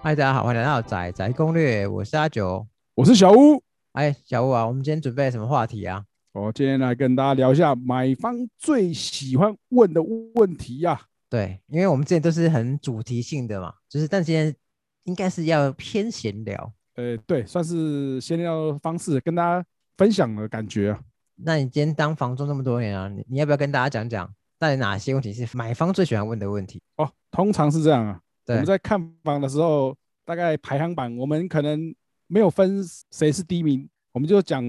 嗨，大家好，欢迎来到仔仔攻略，我是阿九。我是小屋。哎，小屋啊，我们今天准备什么话题啊？我今天来跟大家聊一下买方最喜欢问的问题呀、对，因为我们之前都是很主题性的嘛，就是但今天应该是要偏闲聊。呃，对，算是闲聊的方式跟大家分享的感觉啊。那你今天当房仲这么多年啊，你你要不要跟大家讲讲，到底哪些问题是买方最喜欢问的问题？哦，通常是这样啊。我对们，在看房的时候，大概排行榜，我们可能没有分谁是第一名，我们就讲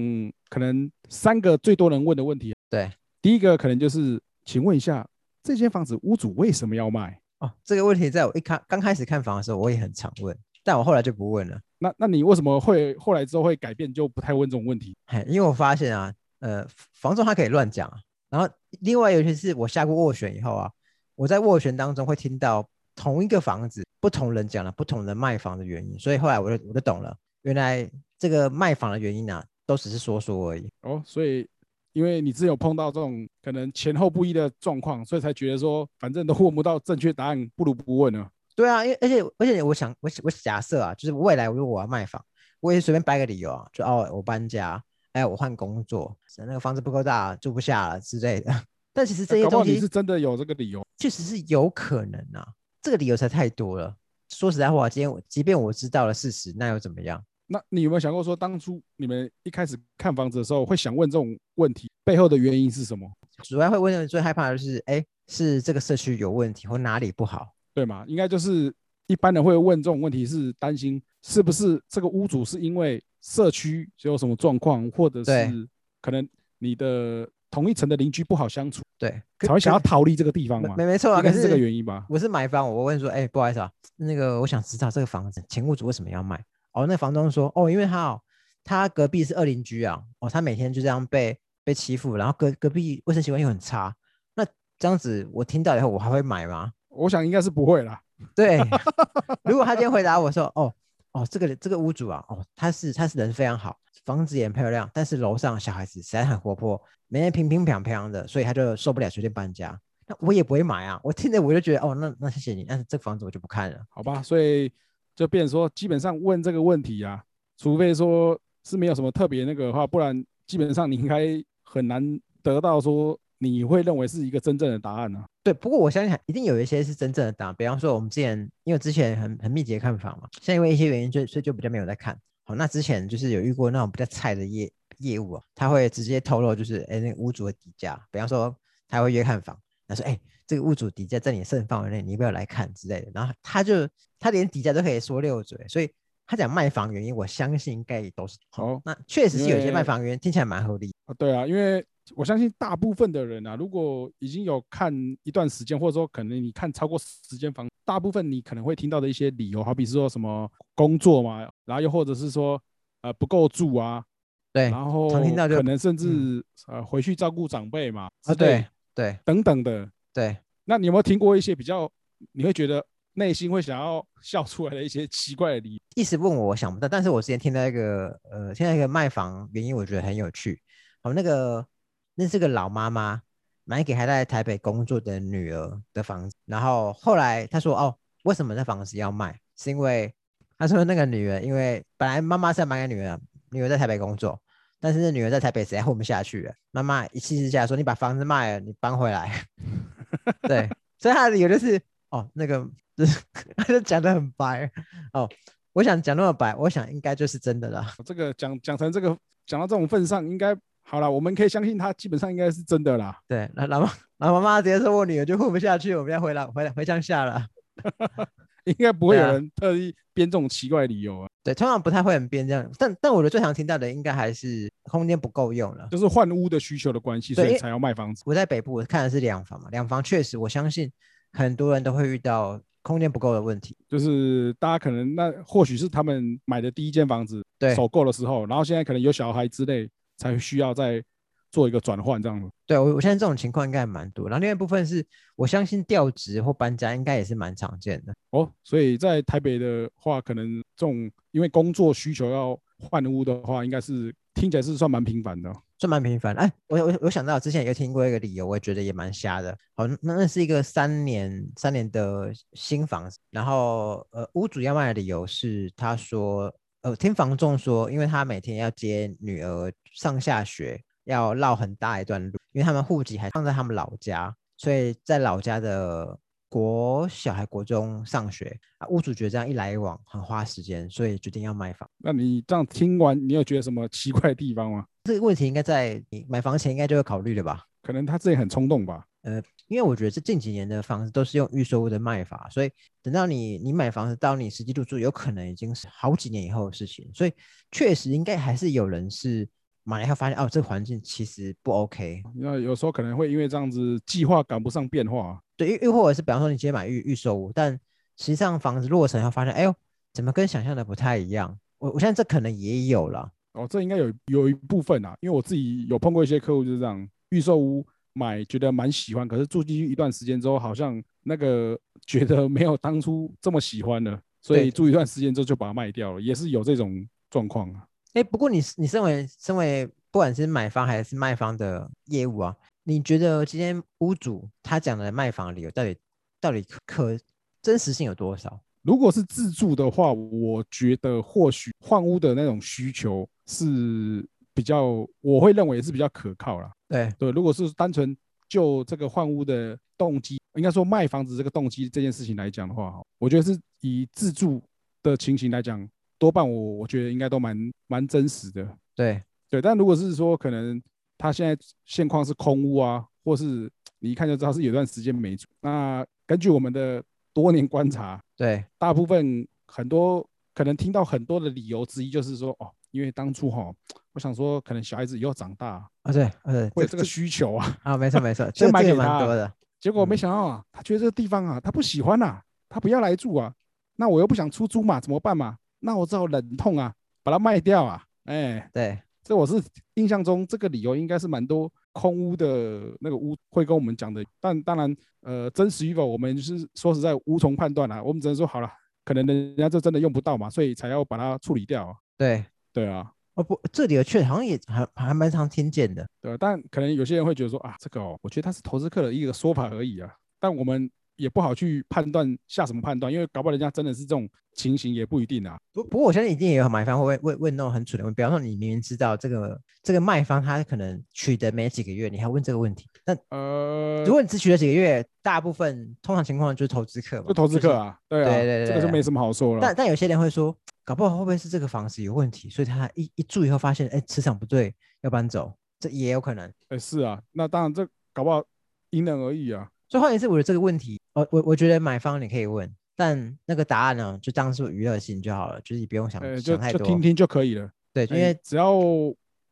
可能三个最多人问的问题。对，第一个可能就是，请问一下，这间房子屋主为什么要卖？哦，这个问题在我一开刚开始看房的时候，我也很常问，但我后来就不问了。那那你为什么会后来之后会改变，就不太问这种问题？嘿，因为我发现啊，呃，房仲他可以乱讲啊。然后另外尤其是我下过斡旋以后啊，我在斡旋当中会听到同一个房子不同人讲了不同人卖房的原因，所以后来我就我就懂了，原来这个卖房的原因啊，都只是说说而已。哦，所以因为你只有碰到这种可能前后不一的状况，所以才觉得说，反正都问不到正确答案，不如不问了。对啊，因为而且而且我想我我假设啊，就是未来如果我要卖房，我也随便掰个理由啊，就哦我搬家，哎我换工作，那个房子不够大住不下了之类的。但其实这些东西是真的有这个理由。确实是有可能啊，这个理由才太多了。说实在话，今天我即便我知道了事实，那又怎么样？那你有没有想过说，当初你们一开始看房子的时候，会想问这种问题背后的原因是什么？主要会问的最害怕的就是，哎，是这个社区有问题或哪里不好？对吗？应该就是一般人会问这种问题，是担心是不是这个屋主是因为社区有什么状况，或者是可能你的同一层的邻居不好相处，对，可才会想要逃离这个地方嘛？没没没错啊，应该是这个原因吧？我是买房，我问说，哎，不好意思啊，那个我想知道这个房子前屋主为什么要卖？哦，那房东说，哦，因为他哦，他隔壁是二邻居啊，哦，他每天就这样被被欺负，然后隔隔壁卫生习惯又很差，那这样子我听到以后，我还会买吗？我想应该是不会啦。对，如果他今天回答我说，哦哦，这个这个屋主啊，哦，他是他是人非常好，房子也很漂亮，但是楼上小孩子实在很活泼，每天乒乒乓乓的，所以他就受不了，决定搬家。那我也不会买啊，我听着我就觉得，哦，那那谢谢你，但是这个房子我就不看了。好吧，所以就变成说，基本上问这个问题啊，除非说是没有什么特别那个的话，不然基本上你应该很难得到说你会认为是一个真正的答案呢、啊。对，不过我相信一定有一些是真正的答案，比方说我们之前因为之前很很密集的看房嘛，现在因为一些原因，就所以就比较没有在看。好，那之前就是有遇过那种比较菜的业业务啊，他会直接透露就是哎那个屋主的底价，比方说他会约看房，他说哎这个屋主底价在你的胜范围内，你要不要来看之类的，然后他就他连底价都可以说溜嘴，所以他讲卖房原因，我相信应该也都是好。哦那确实是有些卖房原因听起来蛮合理，啊，对啊，因为我相信大部分的人啊，如果已经有看一段时间，或者说可能你看超过十间房，大部分你可能会听到的一些理由，好比是说什么工作嘛，然后又或者是说呃不够住啊，对然后常听到就可能甚至、呃回去照顾长辈嘛，啊，对对等等的。对。那你有没有听过一些比较你会觉得内心会想要笑出来的一些奇怪的理由？一时问我，我想不到。但是我之前听到一个呃，听到一个卖房原因，我觉得很有趣。好，那个那是个老妈妈买给还在台北工作的女儿的房子，然后后来他说，哦，为什么这房子要卖？是因为他说那个女儿，因为本来妈妈是要买给女儿，女儿在台北工作，但是那女儿在台北实在混不下去了，妈妈一气之下说，你把房子卖了，你搬回来。对，所以她的理由就是，哦，那个就是 她就讲的很白哦。我想讲那么白，我想应该就是真的了。这个讲讲成这个讲到这种份上，应该好了，我们可以相信他基本上应该是真的啦。对，那老妈老妈妈直接说我女儿就混不下去，我们要回来回来回乡下了。应该不会有人特意编这种奇怪的理由啊，对，通常不太会很编这样，但但我觉得最常听到的应该还是空间不够用了。就是换屋的需求的关系，所以才要卖房子。我在北部，我看的是两房嘛，两房确实我相信很多人都会遇到空间不够的问题。就是大家可能那或许是他们买的第一间房子，对首购的时候，然后现在可能有小孩之类，才需要再做一个转换这样子。对我，我现在这种情况应该还蛮多。然后另外一部分是我相信调职或搬家应该也是蛮常见的。哦，所以在台北的话，可能这种因为工作需求要换屋的话，应该是听起来是算蛮频繁的。算蛮频繁。哎，我我我想到之前有听过一个理由，我也觉得也蛮瞎的。好，那那是一个三年三年的新房子，然后呃屋主要卖的理由是，他说呃听房仲说，因为他每天要接女儿上下学，要绕很大一段路，因为他们户籍还放在他们老家，所以在老家的国小孩国中上学啊，屋主觉得这样一来一往很花时间，所以决定要卖房。那你这样听完，你有觉得什么奇怪的地方吗？这个问题应该在你买房前应该就会考虑的吧？可能他自己很冲动吧。呃，因为我觉得这近几年的房子都是用预售屋的卖法，所以等到你你买房子到你实际入住，有可能已经是好几年以后的事情。所以确实应该还是有人是买了以后发现，哦，这个环境其实不 OK。那有时候可能会因为这样子计划赶不上变化。对，又又或者是比方说你今天买预预售屋，但实际上房子落成后发现，哎呦，怎么跟想象的不太一样？我我现在这可能也有了。哦，这应该有有一部分啊，因为我自己有碰过一些客户就是这样，预售屋买觉得蛮喜欢，可是住进去一段时间之后，好像那个觉得没有当初这么喜欢了，所以住一段时间之后就把它卖掉了，也是有这种状况啊。哎，不过你你身为身为不管是买方还是卖方的业务啊，你觉得今天屋主他讲的卖房理由到底到底可真实性有多少？如果是自住的话，我觉得或许换屋的那种需求是比较，我会认为是比较可靠了。对对，如果是单纯就这个换屋的动机，应该说卖房子这个动机这件事情来讲的话，我觉得是以自住的情形来讲，多半我我觉得应该都蛮蛮真实的。对对，但如果是说可能他现在现况是空屋啊，或是你一看就知道是有段时间没住，那根据我们的。多年观察，对大部分很多可能听到很多的理由之一就是说，哦，因为当初哈，我想说可能小孩子以后长大啊，对，呃，会有这个需求啊，啊，没错没错，先买给他，结果没想到啊，他觉得这个地方啊，他不喜欢呐，他不要来住啊，那我又不想出租嘛，怎么办嘛？那我只好忍痛啊，把它卖掉啊，哎，对，这我是印象中这个理由应该是蛮多。空屋的那个屋会跟我们讲的，但当然，呃，真实与否，我们是说实在无从判断啊。我们只能说好了，可能人家这真的用不到嘛，所以才要把它处理掉。对，对啊。不，这里的确好像也还还蛮常听见的。对，但可能有些人会觉得说啊，这个哦，我觉得他是投资客的一个说法而已啊。但我们。也不好去判断下什么判断，因为搞不好人家真的是这种情形也不一定啊。不不过我相信一定也有买方会问问问那种很蠢的问，比方说你明明知道这个这个卖方他可能取得没几个月，你还问这个问题？那呃，如果你只取得几个月，大部分通常情况就是投资客嘛，就投资客啊，对啊，对对对，这个就没什么好说了。但但有些人会说，搞不好会不会是这个房子有问题，所以他一一住以后发现，哎，磁场不对，要搬走，这也有可能。哎，是啊，那当然这搞不好因人而异啊。所以换言之，我的这个问题，我我我觉得买方你可以问，但那个答案呢，就当做娱乐性就好了，就是你不用想想太多，就听听就可以了。对，因为只要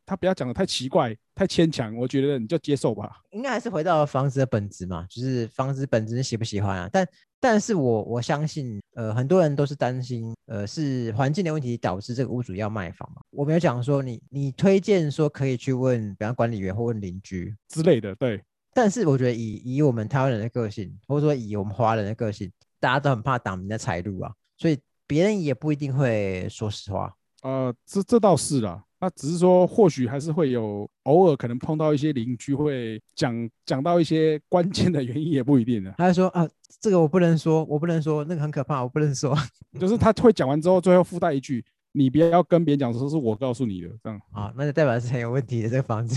他不要讲的太奇怪、太牵强，我觉得你就接受吧。应该还是回到房子的本质嘛，就是房子本质喜不喜欢啊？但但是我我相信，呃，很多人都是担心，呃，是环境的问题导致这个屋主要卖房嘛。我没有讲说你你推荐说可以去问，比方管理员或问邻居之类的，对。但是我觉得以以我们台湾人的个性，或者说以我们华人的个性，大家都很怕挡人家财路啊，所以别人也不一定会说实话。呃，这这倒是啦，那只是说或许还是会有偶尔可能碰到一些邻居会讲讲到一些关键的原因，也不一定的。他就说啊，这个我不能说，我不能说，那个很可怕，我不能说。就是他会讲完之后，最后附带一句。你不要跟别人讲说是我告诉你的，这样啊，那就代表是很有问题的这个房子，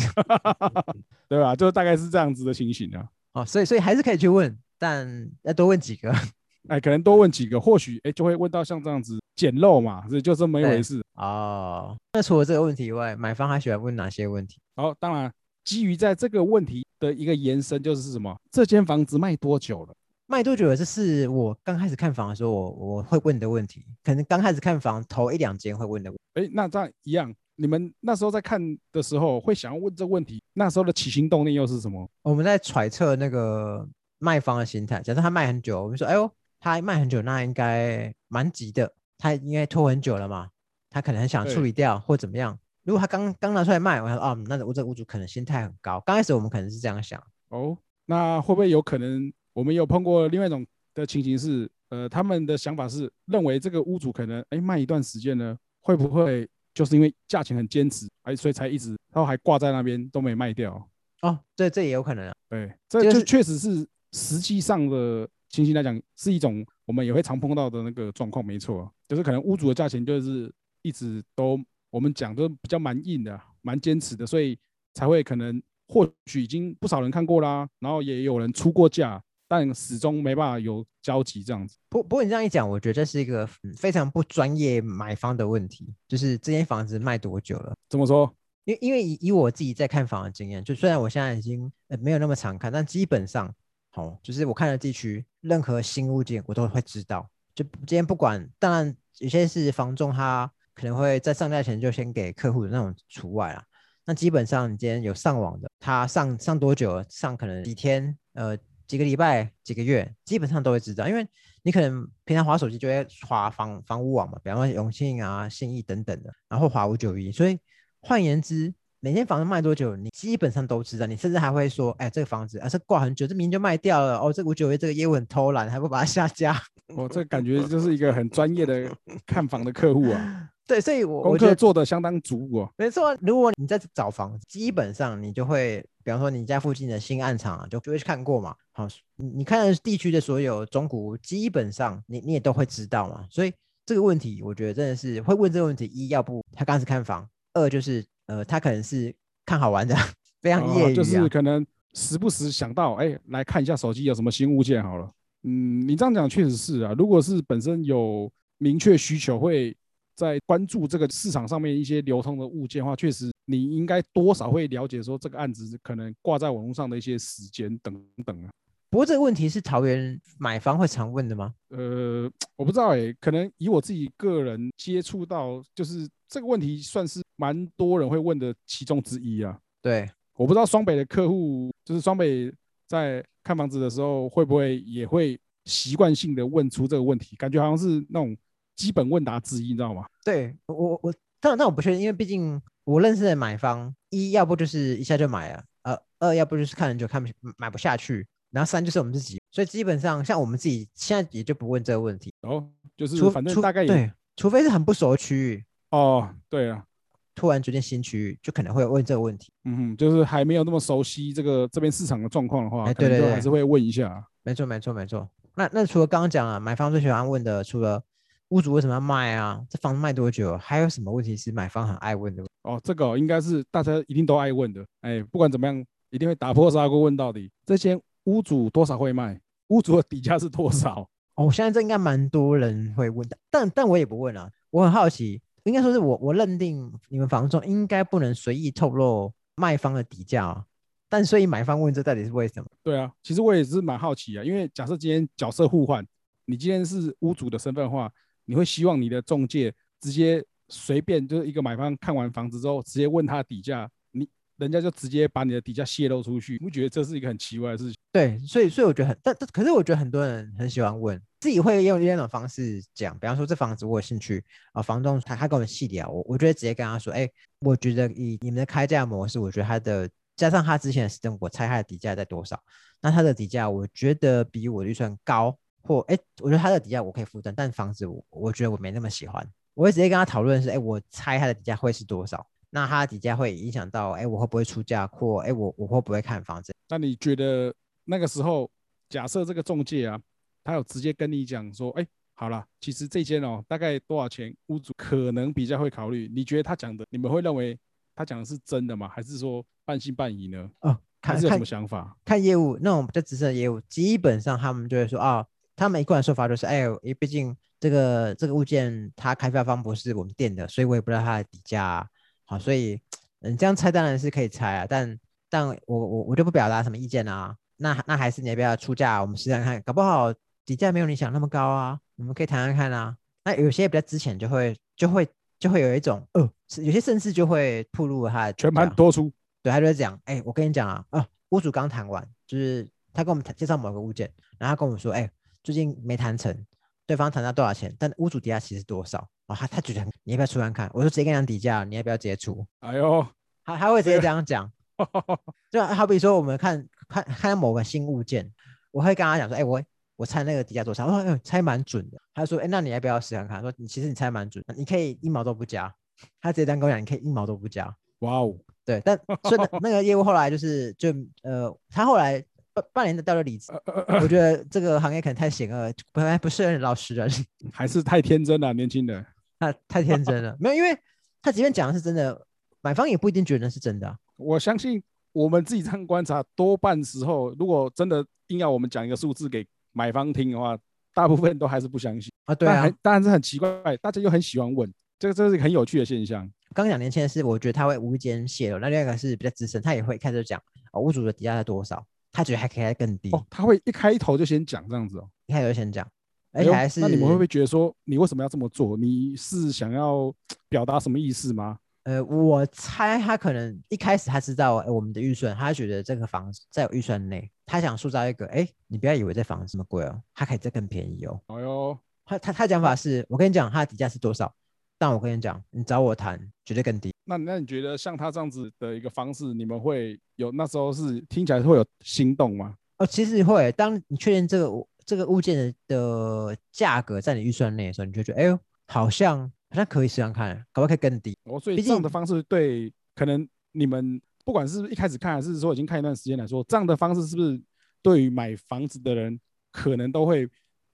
对吧？就大概是这样子的情形啊。哦，所以所以还是可以去问，但要多问几个，哎，可能多问几个，或许哎就会问到像这样子捡漏嘛，所以就这么一回事哦。那除了这个问题以外，买方还喜欢问哪些问题？好，当然基于在这个问题的一个延伸就是什么？这间房子卖多久了？卖多久了？这是我刚开始看房的时候，我我会问的问题。可能刚开始看房头一两间会问的。哎，那这样一样，你们那时候在看的时候会想要问这个问题，那时候的起心动念又是什么？我们在揣测那个卖方的心态。假设他卖很久，我们说，哎呦，他卖很久，那应该蛮急的，他应该拖很久了嘛，他可能很想处理掉或怎么样。如果他刚刚拿出来卖，我说，哦，那我这屋主可能心态很高。刚开始我们可能是这样想。哦，那会不会有可能？我们有碰过另外一种的情形是，呃，他们的想法是认为这个屋主可能哎卖一段时间呢，会不会就是因为价钱很坚持，哎，所以才一直，然后还挂在那边都没卖掉。哦，这这也有可能啊。对，这就确实是实际上的情形来讲，是一种我们也会常碰到的那个状况，没错，就是可能屋主的价钱就是一直都我们讲都比较蛮硬的，蛮坚持的，所以才会可能或许已经不少人看过啦，然后也有人出过价。但始终没办法有交集这样子。不不过你这样一讲，我觉得这是一个非常不专业买方的问题。就是这间房子卖多久了？怎么说？因因为以以我自己在看房的经验，就虽然我现在已经呃没有那么常看，但基本上，好，就是我看的地区，任何新物件我都会知道。就今天不管，当然有些是房仲他可能会在上架前就先给客户的那种除外啊。那基本上你今天有上网的，他上上多久？上可能几天？呃。几个礼拜、几个月，基本上都会知道，因为你可能平常滑手机就会滑房房屋网嘛，比方说永庆啊、信义等等的，然后滑五九一，所以换言之，每间房子卖多久，你基本上都知道，你甚至还会说，哎，这个房子啊，这挂很久，这明就卖掉了，哦，这五九一这个业务很偷懒，还不把它下架，哦，这感觉就是一个很专业的看房的客户啊。对，所以我功课做的相当足哦。没错，如果你在找房，基本上你就会，比方说你家附近的新暗场啊，就就会去看过嘛。好，你你看地区的所有中古，基本上你你也都会知道嘛。所以这个问题，我觉得真的是会问这个问题：一要不他刚是看房，二就是呃他可能是看好玩的，非常业余，就是可能时不时想到，哎，来看一下手机有什么新物件好了。嗯，你这样讲确实是啊。如果是本身有明确需求，会。在关注这个市场上面一些流通的物件的话，确实你应该多少会了解说这个案子可能挂在网络上的一些时间等等啊。不过这个问题是桃园买方会常问的吗？呃，我不知道哎，可能以我自己个人接触到，就是这个问题算是蛮多人会问的其中之一啊。对，我不知道双北的客户，就是双北在看房子的时候会不会也会习惯性的问出这个问题，感觉好像是那种。基本问答之一，你知道吗？对我我，但但我不确定，因为毕竟我认识的买方，一要不就是一下就买了，呃，二要不就是看很久看不买不下去，然后三就是我们自己，所以基本上像我们自己现在也就不问这个问题。哦，就是反正大概对，除非是很不熟的区域。哦，对啊，突然决定新区域，就可能会问这个问题。嗯哼，就是还没有那么熟悉这个这边市场的状况的话，对对对，还是会问一下。没错没错没错。那那除了刚刚讲了买方最喜欢问的，除了屋主为什么要卖啊？这房子卖多久？还有什么问题是买方很爱问的？哦，这个应该是大家一定都爱问的。哎，不管怎么样，一定会打破砂锅问到底。这间屋主多少会卖？屋主的底价是多少？哦，现在这应该蛮多人会问的，但但我也不问啊。我很好奇，应该说是我我认定你们房仲应该不能随意透露卖方的底价啊。但所以买方问这到底是为什么？对啊，其实我也是蛮好奇啊。因为假设今天角色互换，你今天是屋主的身份的话。你会希望你的中介直接随便就是一个买方看完房子之后，直接问他底价，你人家就直接把你的底价泄露出去，你不觉得这是一个很奇怪的事情？对，所以所以我觉得很，但但可是我觉得很多人很喜欢问，自己会用另一种方式讲，比方说这房子我有兴趣啊，房东他他跟我们细聊，我我觉得直接跟他说，哎，我觉得以你们的开价模式，我觉得他的加上他之前的时间，我猜他的底价在多少？那他的底价我觉得比我预算高。或哎，我觉得他的底价我可以负担，但房子我我觉得我没那么喜欢。我会直接跟他讨论是，哎，我猜他的底价会是多少？那他的底价会影响到，哎，我会不会出价？或哎，我我会不会看房子？那你觉得那个时候，假设这个中介啊，他有直接跟你讲说，哎，好了，其实这间哦，大概多少钱？屋主可能比较会考虑。你觉得他讲的，你们会认为他讲的是真的吗？还是说半信半疑呢？哦，还是有什么想法？看业务那种比较资深的业务，基本上他们就会说啊。他们一贯的说法就是，哎，因为毕竟这个这个物件它开发方不是我们店的，所以我也不知道它的底价。好，所以嗯，这样猜当然是可以猜啊，但但我我我就不表达什么意见啊。那那还是你要不要出价？我们试试看，搞不好底价没有你想那么高啊，我们可以谈谈看啊。那有些比较之前就会就会就会有一种，呃，有些甚至就会暴露他的全盘多出。对，他就会讲，哎，我跟你讲啊，啊，屋主刚谈完，就是他跟我们谈介绍某个物件，然后他跟我们说，哎。最近没谈成，对方谈到多少钱？但屋主底价其实多少？哦，他他觉得你要不要出来看？我就直接跟他讲底价，你要不要直接出？哎呦，他他会直接这样讲，就好比说我们看看看某个新物件，我会跟他讲说，哎，我我猜那个底价多少？我说，哎，猜蛮准的。他说，哎，那你要不要试看看？说你其实你猜蛮准，你可以一毛都不加。他直接这样跟我讲，你可以一毛都不加。哇哦，对，但所以那 那个业务后来就是就呃，他后来半半年的掉了离职。我觉得这个行业可能太险恶，本来不适合老实人，还是太天真了，年轻人。他太天真了，没有，因为他即便讲的是真的，买方也不一定觉得是真的啊。我相信我们自己这样观察，多半时候如果真的硬要我们讲一个数字给买方听的话，大部分都还是不相信。啊，对啊，当然是很奇怪，大家又很喜欢问，这个这是很有趣的现象。刚讲年轻的是，我觉得他会无意间泄露，那另外一个是比较资深，他也会开始讲哦，屋主的底价在多少，他觉得还可以再更低，哦，他会一开头就先讲这样子哦，一开头就先讲，而哎还是那你们会不会觉得说，你为什么要这么做？你是想要表达什么意思吗？呃，我猜他可能一开始他知道、哎我们的预算，他觉得这个房子在我预算内，他想塑造一个，哎，你不要以为这房子这么贵哦，它可以再更便宜哦。哎呦，他他他讲法是，我跟你讲，他的底价是多少，但我跟你讲，你找我谈绝对更低。那那你觉得像他这样子的一个方式，你们会有那时候是听起来会有心动吗？哦，其实会，当你确认这个物这个物件的的价格在你预算内的时候，你就觉得，哎呦，好像好像可以试试看，可不好可以更低。哦，所以这样的方式对可能你们不管是一开始看，还是说已经看一段时间来说，这样的方式是不是对于买房子的人可能都会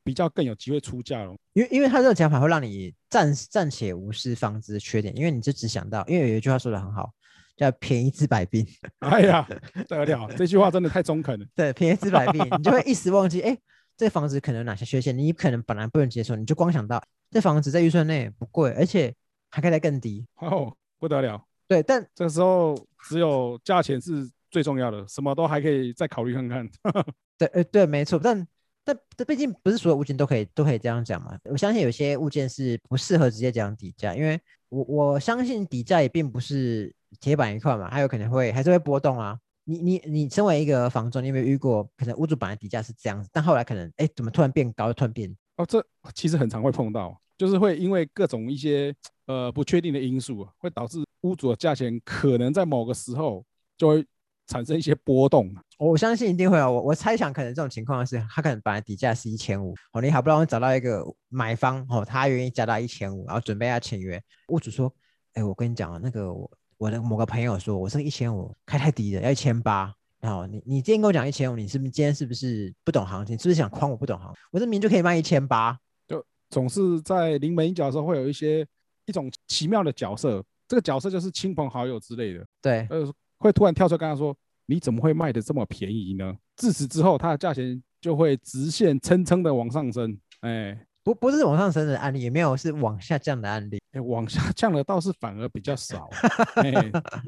比较更有机会出价了？因为因为他这种讲法会让你暂暂且无视房子的缺点，因为你就只想到，因为有一句话说的很好，叫便宜治百病。哎呀，不 得了，这句话真的太中肯了。对，便宜治百病，你就会一时忘记，哎，这房子可能有哪些缺陷，你可能本来不能接受，你就光想到这房子在预算内不贵，而且还可以再更低。哦，不得了，对，但这个时候只有价钱是最重要的，什么都还可以再考虑看看。对，呃，对，没错，但但这毕竟不是所有物件都可以都可以这样讲嘛。我相信有些物件是不适合直接讲底价，因为我我相信底价也并不是铁板一块嘛，还有可能会还是会波动啊。你你你身为一个房仲，你有没有遇过可能屋主本来底价是这样子，但后来可能哎怎么突然变高，突然变哦，这其实很常会碰到，就是会因为各种一些呃不确定的因素，会导致屋主的价钱可能在某个时候就会产生一些波动。我相信一定会有，我我猜想可能这种情况是，他可能本来底价是一千五，哦，你好不容易找到一个买方，哦，他愿意加到一千五，然后准备要签约，屋主说，哎，我跟你讲啊，那个我我的某个朋友说，我这个一千五开太低了，要一千八，然后你你今天跟我讲一千五，你是不是今天是不是不懂行情？是不是想诓我不懂行？我这明明就可以卖一千八，就总是在临门一脚的时候，会有一些一种奇妙的角色，这个角色就是亲朋好友之类的，对，呃，会突然跳出来跟他说：“你怎么会卖的这么便宜呢？”自此之后，它的价钱就会直线蹭蹭的往上升。哎不不是往上升的案例，也没有是往下降的案例，哎，往下降的倒是反而比较少。哎，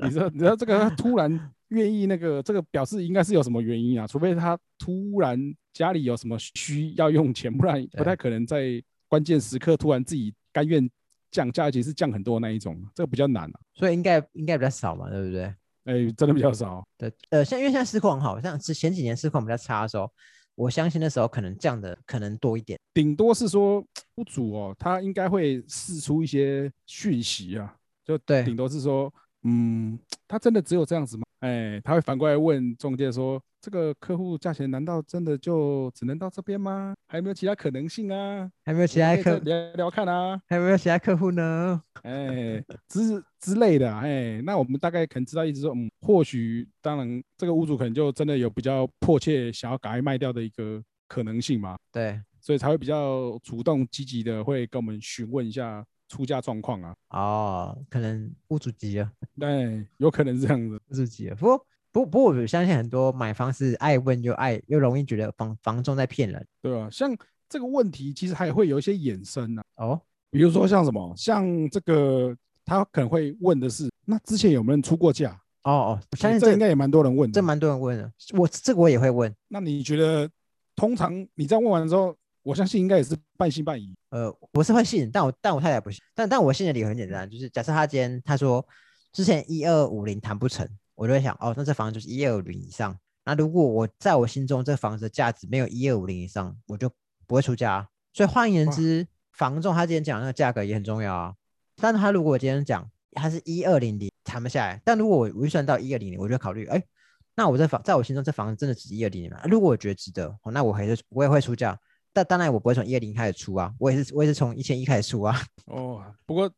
你说你知道这个突然愿意那个，这个表示应该是有什么原因啊？除非他突然家里有什么需要用钱，不然不太可能在关键时刻突然自己甘愿降价，而且是降很多那一种，这个比较难啊。所以应该应该比较少嘛，对不对？哎，真的比较少。对，呃，像因为现在市况好，像是前几年市况比较差的时候，我相信那时候可能降的可能多一点。顶多是说屋主哦，他应该会试出一些讯息啊，就对顶多是说，嗯，他真的只有这样子吗？哎，他会反过来问中介说，这个客户价钱难道真的就只能到这边吗？还有没有其他可能性啊？还有没有其他客聊聊看啊，还有没有其他客户呢？哎，之之类的啊，哎，那我们大概可能知道意思说，嗯，或许当然这个屋主可能就真的有比较迫切想要赶快卖掉的一个可能性嘛，对，所以才会比较主动积极的会跟我们询问一下出价状况啊。哦，可能屋主急啊，对，有可能是这样子。屋主急了。不过，不不过，我相信很多买方是爱问又爱又容易觉得房房仲在骗人。对啊？像这个问题，其实还会有一些衍生啊，哦，比如说像什么，像这个他可能会问的是，那之前有没有人出过价？哦哦，我相哎信这这应该也蛮多人问的。这蛮多人问的，我这个我也会问。那你觉得，通常你这样问完之后，我相信应该也是半信半疑。呃，我是会信，但我但我太太不信。但但我信的理由很简单，就是假设他今天他说之前一二五零谈不成，我就会想，哦，那这房子就是一二五零以上。那如果我在我心中这房子的价值没有一二五零以上，我就不会出价啊。所以换言之，房仲他今天讲的那个价格也很重要啊。但他如果今天讲他是一二零零谈不下来，但如果我我预算到一二零零，我就考虑，哎，那我这房在我心中这房子真的值一二零零吗？如果我觉得值得，哦，那我还是我也会出价。但当然我不会从一二零开始出啊，我也是我也是从一千一开始出啊。哦，不过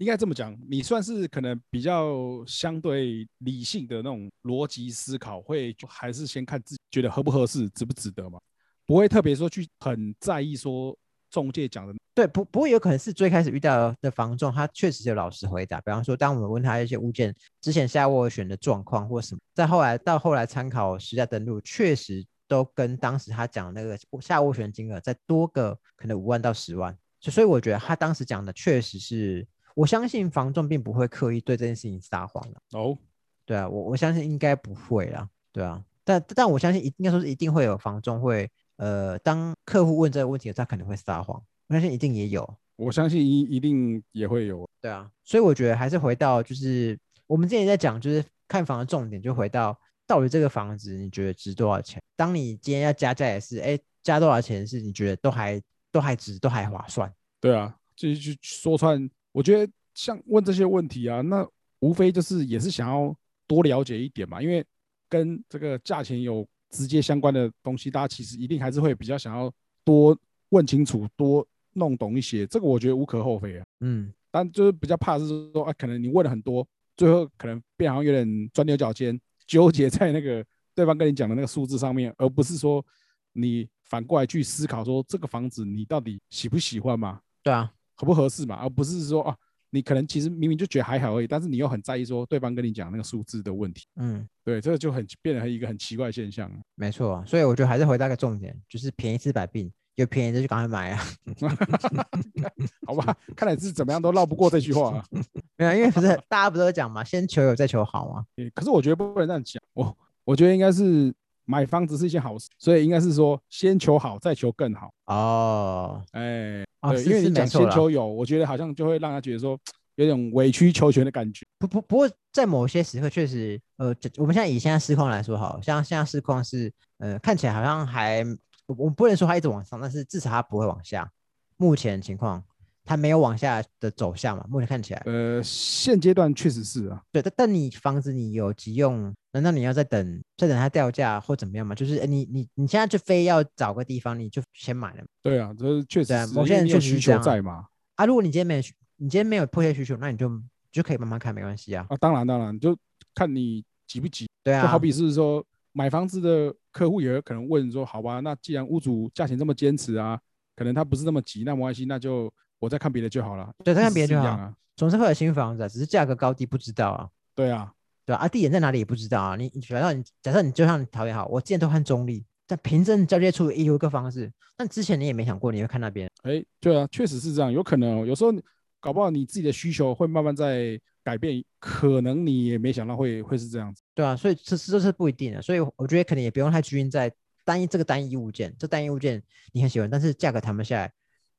应该这么讲，你算是可能比较相对理性的那种逻辑思考，会就还是先看自己觉得合不合适，值不值得嘛，不会特别说去很在意说中介讲的。对，不不过有可能是最开始遇到的房仲，他确实有老实回答。比方说，当我们问他一些物件之前下斡旋的状况或什么，再后来到后来参考实价登录，确实都跟当时他讲那个下斡旋金额再多个可能五万到十万。所所以我觉得他当时讲的确实是。我相信房仲并不会刻意对这件事情撒谎的哦，对啊，我我相信应该不会啦，对啊，但但我相信一应该说是一定会有房仲会，呃，当客户问这个问题，他可能会撒谎，我相信一定也有，我相信一一定也会有，对啊，所以我觉得还是回到就是我们之前在讲就是看房的重点，就回到到底这个房子你觉得值多少钱？当你今天要加价也是，哎，加多少钱是你觉得都还都还值，都还划算，对啊，就是去说穿。我觉得像问这些问题啊，那无非就是也是想要多了解一点嘛，因为跟这个价钱有直接相关的东西，大家其实一定还是会比较想要多问清楚、多弄懂一些。这个我觉得无可厚非啊。嗯，但就是比较怕是说啊，可能你问了很多，最后可能变好像有点钻牛角尖，纠结在那个对方跟你讲的那个数字上面，而不是说你反过来去思考说这个房子你到底喜不喜欢嘛？对啊。合不合适嘛？而不是说啊，你可能其实明明就觉得还好而已，但是你又很在意说对方跟你讲那个数字的问题。嗯，对，这个就很变成一个很奇怪的现象。没错，所以我觉得还是回答个重点，就是便宜治百病，有便宜的就赶快买啊。好吧，看来是怎么样都绕不过这句话。没有，因为不是大家不都讲嘛，先求有再求好嘛。可是我觉得不能这样讲，我我觉得应该是。买房子是一件好事，所以应该是说先求好，再求更好哦。哎，对，因为你讲先求有，我觉得好像就会让他觉得说有点委曲求全的感觉。不不不过在某些时刻确实，呃，我们现在以现在市况来说，好像现在市况是，呃，看起来好像还，我们不能说它一直往上，但是至少它不会往下。目前情况。它没有往下的走向嘛？目前看起来，呃，现阶段确实是啊。对，但但你房子你有急用，难道你要再等再等它掉价或怎么样吗？就是你你你现在就非要找个地方，你就先买了。对啊，这是确实。某些人确实需求在嘛。啊，如果你今天没你今天没有迫切需求，那你就就可以慢慢看，没关系啊。啊，当然当然，就看你急不急。对啊。就好比是说买房子的客户也有可能问说，好吧，那既然屋主价钱这么坚持啊，可能他不是那么急，那没关系，那就。我再看别的就好了，对，再看别的就好啊。总是会有新房子，只是价格高低不知道啊。对啊，对啊，地点在哪里也不知道啊。你你假设你假设你就像你讨厌好，我之前都看中立，但凭证交接处也有一个方式，但之前你也没想过你会看那边。哎，对啊，确实是这样，有可能有时候搞不好你自己的需求会慢慢在改变，可能你也没想到会会是这样子。对啊，所以这这是不一定的，所以我觉得可能也不用太拘泥在单一这个单一物件，这单一物件你很喜欢，但是价格谈不下来。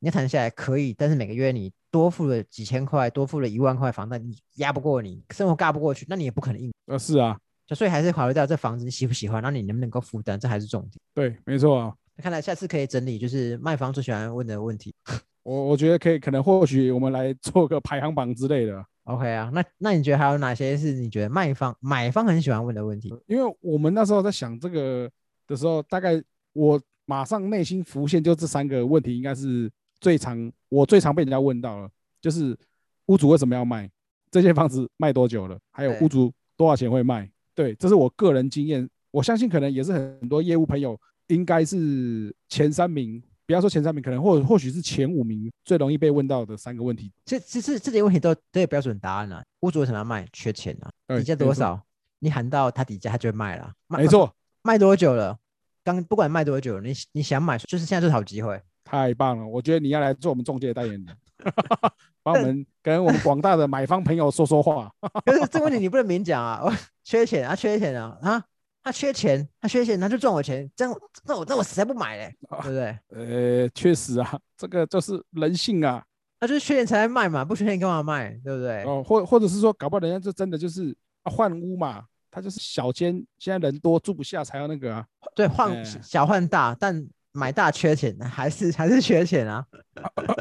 你谈下来可以，但是每个月你多付了几千块，多付了一万块房贷，你压不过你生活嘎不过去，那你也不可能应。呃，是啊，就所以还是考虑到这房子你喜不喜欢，那你能不能够负担，这还是重点。对，没错啊。看来下次可以整理，就是卖房最喜欢问的问题。我我觉得可以，可能或许我们来做个排行榜之类的。OK 啊，那那你觉得还有哪些是你觉得卖方、买方很喜欢问的问题？因为我们那时候在想这个的时候，大概我马上内心浮现就这三个问题，应该是。最常我最常被人家问到了，就是屋主为什么要卖这间房子卖多久了？还有屋主多少钱会卖？对，这是我个人经验。我相信可能也是很多业务朋友应该是前三名，不要说前三名，可能或或许是前五名最容易被问到的三个问题。这这、这这些问题都都有标准答案啊。屋主为什么要卖？缺钱啊？底价多少？你喊到他底价，他就会卖了。没错。卖多久了？刚不管卖多久，你你想买，就是现在最好机会。太棒了！我觉得你要来做我们中介代言人，帮我们 跟我们广大的买方朋友说说话。可是这个问题你不能明讲啊！缺钱啊，缺钱啊！啊，他缺钱，他缺钱，他就赚我钱，这样那我那我实在不买嘞，对不对？呃，确实啊，这个就是人性啊。那就是缺钱才卖嘛，不缺钱干嘛卖？对不对？哦，或或者是说，搞不好人家就真的就是换屋嘛，他就是小间，现在人多住不下才要那个啊。对，换小换大，但。买大缺钱，还是 还是缺钱啊？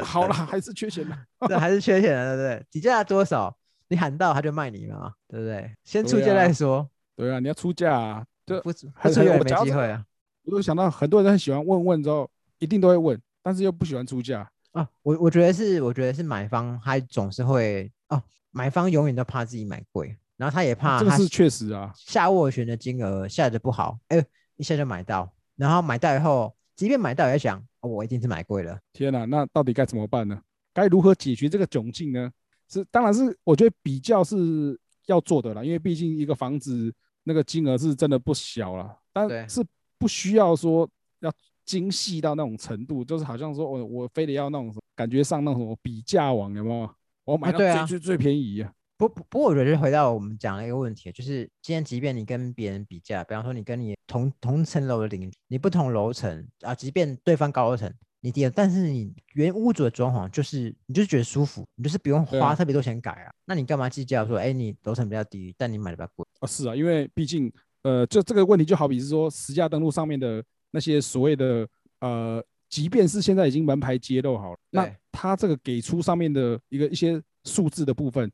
好了，还是缺钱的，对，还是缺钱的，对不对？底价多少，你喊到他就卖你嘛，对不对？先出价再说。对啊，你要出价啊，就不还是有没机会啊。我就想到很多人很喜欢问问之后，一定都会问，但是又不喜欢出价啊。我我觉得是，我觉得是买方他总是会哦，买方永远都怕自己买贵，然后他也怕他这个是确实啊，下斡旋的金额下的不好，哎，一下就买到，然后买到以后，即便买到也想，哦我一定是买贵了。天哪，那到底该怎么办呢？该如何解决这个窘境呢？是，当然是我觉得比较是要做的啦，因为毕竟一个房子那个金额是真的不小了，但是不需要说要精细到那种程度，就是好像说我我非得要那种感觉上那种什么比价网有没有？我买到最、啊啊最最便宜啊，不不不过，我觉得回到我们讲的一个问题，就是今天即便你跟别人比价，比方说你跟你同同层楼的邻居，你不同楼层啊，即便对方高楼层，你低，但是你原屋主的装潢就是你就是觉得舒服，你就是不用花特别多钱改啊，那你干嘛计较说，哎，你楼层比较低，但你买的比较贵？啊，是啊，因为毕竟，呃，就这个问题就好比是说，实价登录上面的那些所谓的，呃，即便是现在已经门牌揭露好了，那对。它这个给出上面的一个一些数字的部分，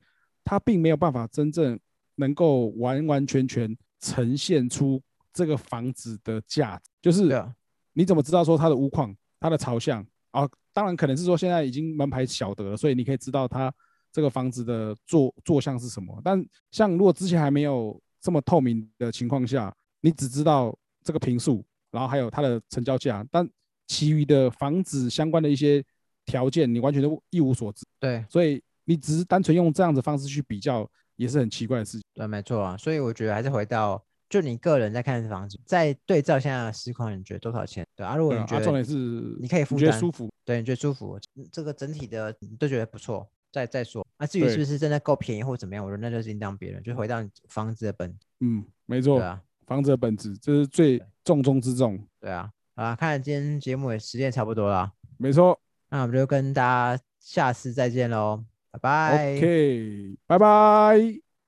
它并没有办法真正能够完完全全呈现出这个房子的价值，就是你怎么知道说它的屋况、它的朝向啊？当然可能是说现在已经门牌晓得了，所以你可以知道它这个房子的坐坐向是什么。但像如果之前还没有这么透明的情况下，你只知道这个平数，然后还有它的成交价，但其余的房子相关的一些条件，你完全都一无所知。对所以你只是单纯用这样的方式去比较，也是很奇怪的事情。对，没错啊，所以我觉得还是回到。就你个人在看房子，再对照现在的市况，你觉得多少钱？对啊，如果你觉得重点是你可以负担你觉得舒服，对，你觉得舒服，嗯这个整体的你都觉得不错，再再说。那至于是不是真的够便宜或怎么样，我觉得那就是另当别论，就回到你房子的本质。嗯，没错对，啊，房子的本质这是最重中之重，对啊，好啦，看来今天节目也时间差不多了，没错。那我们就跟大家下次再见喽，拜拜。OK，拜拜。